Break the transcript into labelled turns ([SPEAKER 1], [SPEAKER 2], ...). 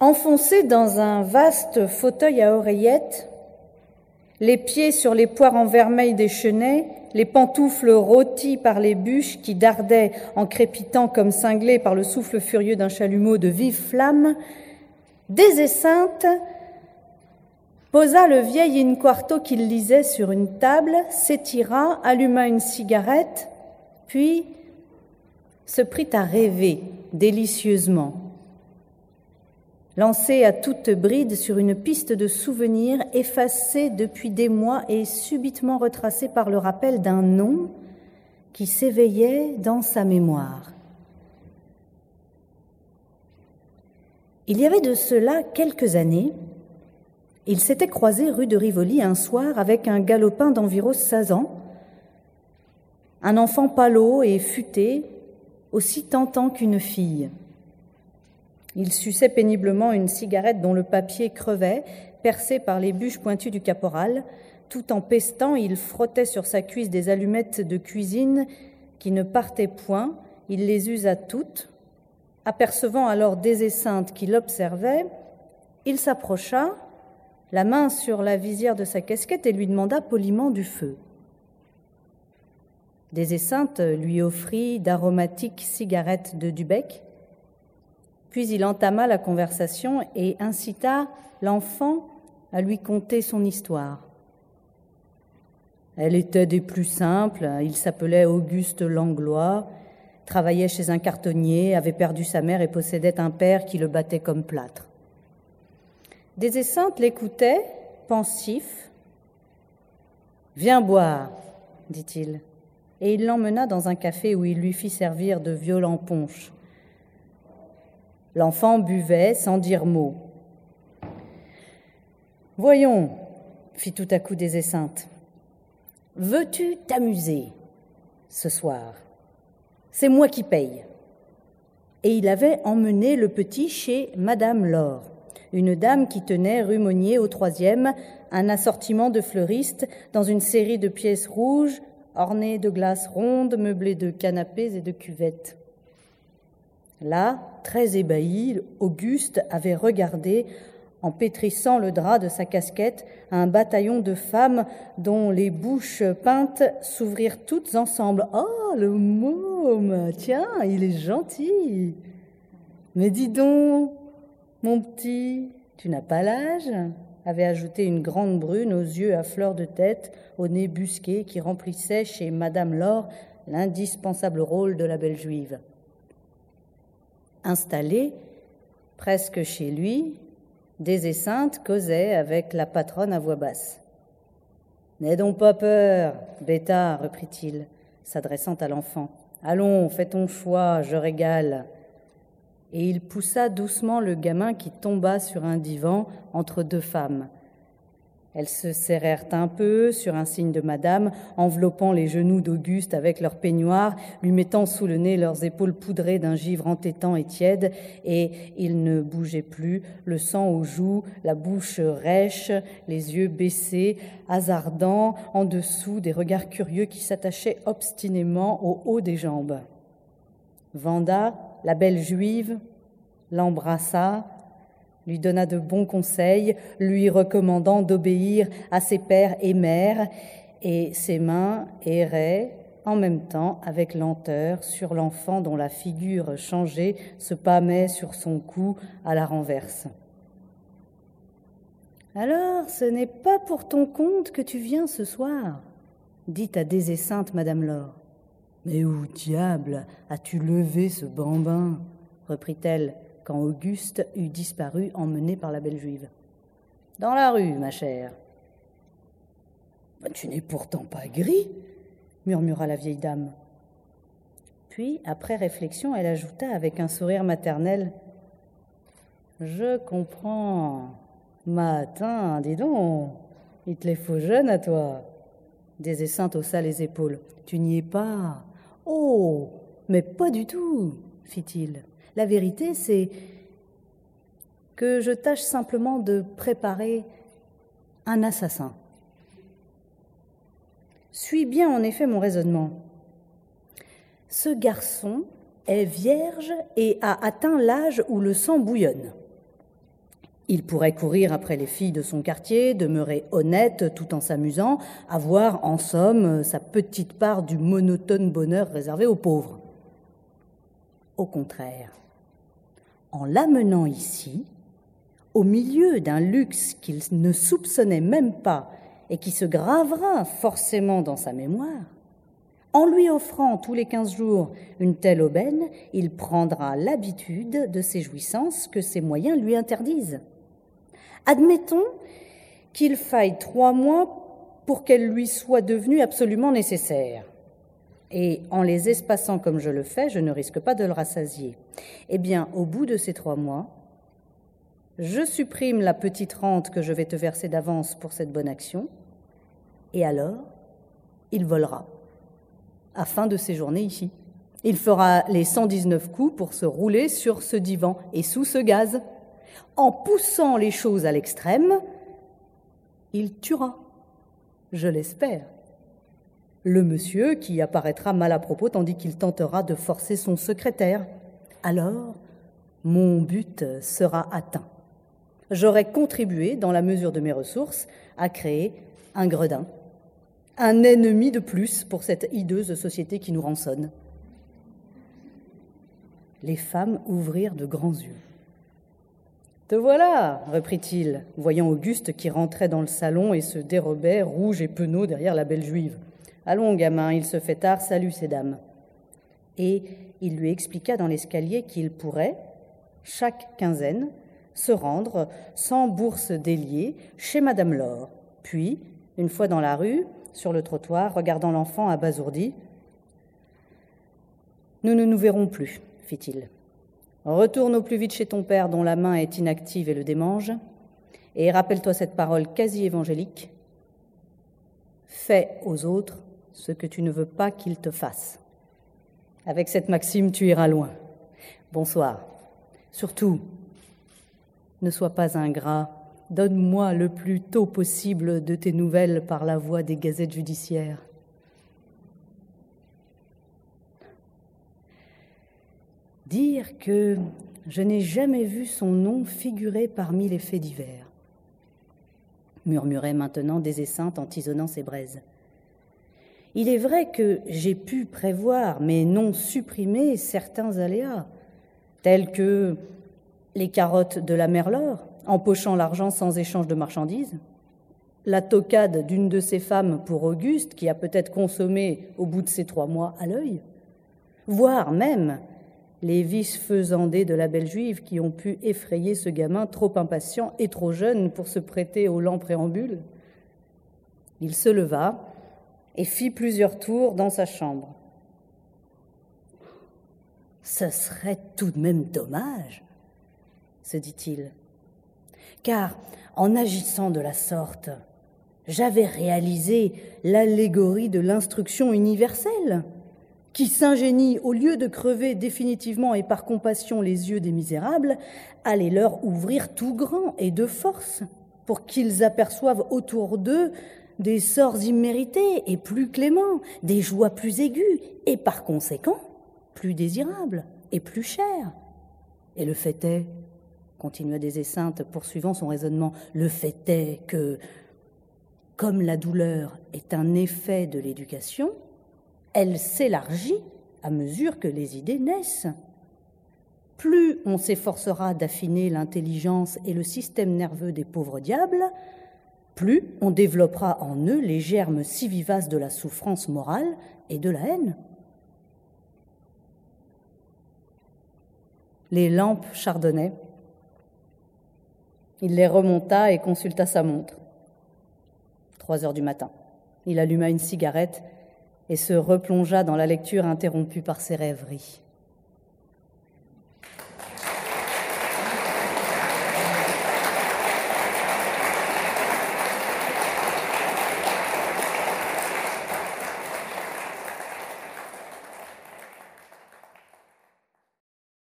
[SPEAKER 1] Enfoncé dans un vaste fauteuil à oreillettes, les pieds sur les poires en vermeil des chenets, les pantoufles rôties par les bûches qui dardaient en crépitant comme cinglées par le souffle furieux d'un chalumeau de vives flammes, Désessainte posa le vieil in-quarto qu'il lisait sur une table, s'étira, alluma une cigarette, puis se prit à rêver délicieusement. Lancé à toute bride sur une piste de souvenirs effacée depuis des mois et subitement retracée par le rappel d'un nom qui s'éveillait dans sa mémoire. Il y avait de cela quelques années, il s'était croisé rue de Rivoli un soir avec un galopin d'environ 16 ans, un enfant pâlot et futé, aussi tentant qu'une fille. Il suçait péniblement une cigarette dont le papier crevait, percé par les bûches pointues du caporal. Tout en pestant, il frottait sur sa cuisse des allumettes de cuisine qui ne partaient point. Il les usa toutes. Apercevant alors Désessainte qui l'observait, il s'approcha, la main sur la visière de sa casquette et lui demanda poliment du feu. Des Esseintes lui offrit d'aromatiques cigarettes de Dubec, puis il entama la conversation et incita l'enfant à lui conter son histoire. Elle était des plus simples, il s'appelait Auguste Langlois, travaillait chez un cartonnier, avait perdu sa mère et possédait un père qui le battait comme plâtre. Des Esseintes l'écoutait, pensif. Viens boire, dit-il et il l'emmena dans un café où il lui fit servir de violents punches. L'enfant buvait sans dire mot. Voyons, fit tout à coup des esseintes. Veux-tu t'amuser ce soir? C'est moi qui paye. Et il avait emmené le petit chez Madame Laure, une dame qui tenait rue Monnier au troisième un assortiment de fleuristes dans une série de pièces rouges ornée de glaces rondes, meublée de canapés et de cuvettes. Là, très ébahi, Auguste avait regardé, en pétrissant le drap de sa casquette, un bataillon de femmes dont les bouches peintes s'ouvrirent toutes ensemble. Oh, le môme Tiens, il est gentil Mais dis donc, mon petit, tu n'as pas l'âge? avait ajouté une grande brune aux yeux à fleur de tête, au nez busqué, qui remplissait chez Madame Laure l'indispensable rôle de la belle juive. Installée, presque chez lui, des esseintes causaient avec la patronne à voix basse. N'aie donc pas peur, bêta, reprit-il, s'adressant à l'enfant. Allons, fais ton choix, je régale et il poussa doucement le gamin qui tomba sur un divan entre deux femmes. Elles se serrèrent un peu sur un signe de madame, enveloppant les genoux d'Auguste avec leurs peignoirs, lui mettant sous le nez leurs épaules poudrées d'un givre entêtant et tiède, et il ne bougeait plus, le sang aux joues, la bouche rêche, les yeux baissés, hasardant en dessous des regards curieux qui s'attachaient obstinément au haut des jambes. Vanda, la belle juive, l'embrassa, lui donna de bons conseils, lui recommandant d'obéir à ses pères et mères, et ses mains erraient en même temps avec lenteur sur l'enfant dont la figure changée se pâmait sur son cou à la renverse. Alors, ce n'est pas pour ton compte que tu viens ce soir, dit à désessainte Madame Laure. Mais où diable as-tu levé ce bambin? reprit-elle quand Auguste eut disparu, emmené par la belle juive. Dans la rue, ma chère. Tu n'es pourtant pas gris, murmura la vieille dame. Puis, après réflexion, elle ajouta avec un sourire maternel Je comprends. Matin, dis donc, il te les faut jeune à toi. Des haussa les épaules. Tu n'y es pas. Oh, mais pas du tout, fit-il. La vérité, c'est que je tâche simplement de préparer un assassin. Suis bien en effet mon raisonnement. Ce garçon est vierge et a atteint l'âge où le sang bouillonne. Il pourrait courir après les filles de son quartier, demeurer honnête tout en s'amusant, avoir en somme sa petite part du monotone bonheur réservé aux pauvres. Au contraire, en l'amenant ici, au milieu d'un luxe qu'il ne soupçonnait même pas et qui se gravera forcément dans sa mémoire, en lui offrant tous les quinze jours une telle aubaine, il prendra l'habitude de ces jouissances que ses moyens lui interdisent. Admettons qu'il faille trois mois pour qu'elle lui soit devenue absolument nécessaire. Et en les espaçant comme je le fais, je ne risque pas de le rassasier. Eh bien, au bout de ces trois mois, je supprime la petite rente que je vais te verser d'avance pour cette bonne action, et alors, il volera, afin de séjourner ici. Il fera les 119 coups pour se rouler sur ce divan et sous ce gaz. En poussant les choses à l'extrême, il tuera, je l'espère, le monsieur qui apparaîtra mal à propos tandis qu'il tentera de forcer son secrétaire. Alors, mon but sera atteint. J'aurai contribué, dans la mesure de mes ressources, à créer un gredin, un ennemi de plus pour cette hideuse société qui nous rançonne. Les femmes ouvrirent de grands yeux. Te voilà, reprit-il, voyant Auguste qui rentrait dans le salon et se dérobait, rouge et penaud, derrière la belle juive. Allons, gamin, il se fait tard, salut ces dames. Et il lui expliqua dans l'escalier qu'il pourrait, chaque quinzaine, se rendre, sans bourse déliée, chez Madame Laure. Puis, une fois dans la rue, sur le trottoir, regardant l'enfant abasourdi, Nous ne nous verrons plus, fit-il. Retourne au plus vite chez ton père dont la main est inactive et le démange, et rappelle-toi cette parole quasi évangélique. Fais aux autres ce que tu ne veux pas qu'ils te fassent. Avec cette maxime, tu iras loin. Bonsoir. Surtout, ne sois pas ingrat. Donne-moi le plus tôt possible de tes nouvelles par la voie des gazettes judiciaires. Dire que je n'ai jamais vu son nom figurer parmi les faits divers, murmurait maintenant des en tisonnant ses braises. Il est vrai que j'ai pu prévoir, mais non supprimer certains aléas, tels que les carottes de la Merleur, empochant l'argent sans échange de marchandises, la tocade d'une de ces femmes pour Auguste, qui a peut-être consommé au bout de ces trois mois à l'œil, voire même les vices faisandés de la belle juive qui ont pu effrayer ce gamin trop impatient et trop jeune pour se prêter au lent préambule. Il se leva et fit plusieurs tours dans sa chambre. Ce serait tout de même dommage, se dit-il, car en agissant de la sorte, j'avais réalisé l'allégorie de l'instruction universelle qui s'ingénie, au lieu de crever définitivement et par compassion les yeux des misérables, allait leur ouvrir tout grand et de force, pour qu'ils aperçoivent autour d'eux des sorts immérités et plus cléments, des joies plus aiguës, et par conséquent plus désirables et plus chères. Et le fait est, continua des Esseintes, poursuivant son raisonnement, le fait est que, comme la douleur est un effet de l'éducation, elle s'élargit à mesure que les idées naissent. Plus on s'efforcera d'affiner l'intelligence et le système nerveux des pauvres diables, plus on développera en eux les germes si vivaces de la souffrance morale et de la haine. Les lampes chardonnaient. Il les remonta et consulta sa montre. Trois heures du matin. Il alluma une cigarette et se replongea dans la lecture interrompue par ses rêveries.